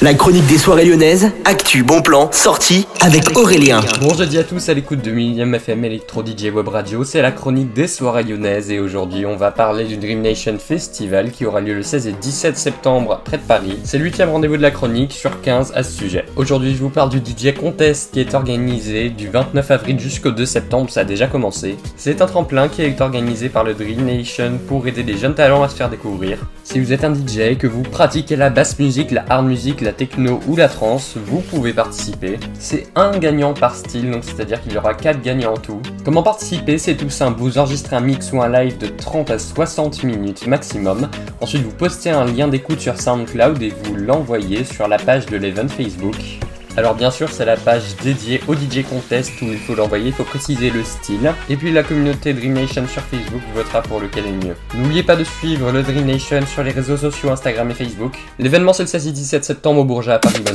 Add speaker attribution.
Speaker 1: La chronique des soirées lyonnaises, actu, bon plan, sortie avec Aurélien.
Speaker 2: Bon jeudi à tous à l'écoute de Millième FM Electro DJ Web Radio, c'est la chronique des soirées lyonnaises et aujourd'hui on va parler du Dream Nation Festival qui aura lieu le 16 et 17 septembre près de Paris. C'est le huitième rendez-vous de la chronique sur 15 à ce sujet. Aujourd'hui je vous parle du DJ Contest qui est organisé du 29 avril jusqu'au 2 septembre, ça a déjà commencé. C'est un tremplin qui est organisé par le Dream Nation pour aider les jeunes talents à se faire découvrir. Si vous êtes un DJ, que vous pratiquez la basse musique, la hard music, la techno ou la trance, vous pouvez participer. C'est un gagnant par style, donc c'est-à-dire qu'il y aura 4 gagnants en tout. Comment participer? C'est tout simple, vous enregistrez un mix ou un live de 30 à 60 minutes maximum. Ensuite, vous postez un lien d'écoute sur SoundCloud et vous l'envoyez sur la page de l'event Facebook. Alors bien sûr, c'est la page dédiée au DJ Contest où il faut l'envoyer, il faut préciser le style. Et puis la communauté Dream Nation sur Facebook votera pour lequel est le mieux. N'oubliez pas de suivre le Dream Nation sur les réseaux sociaux Instagram et Facebook. L'événement c'est le 16 et 17 septembre au Bourget à Paris. Bonne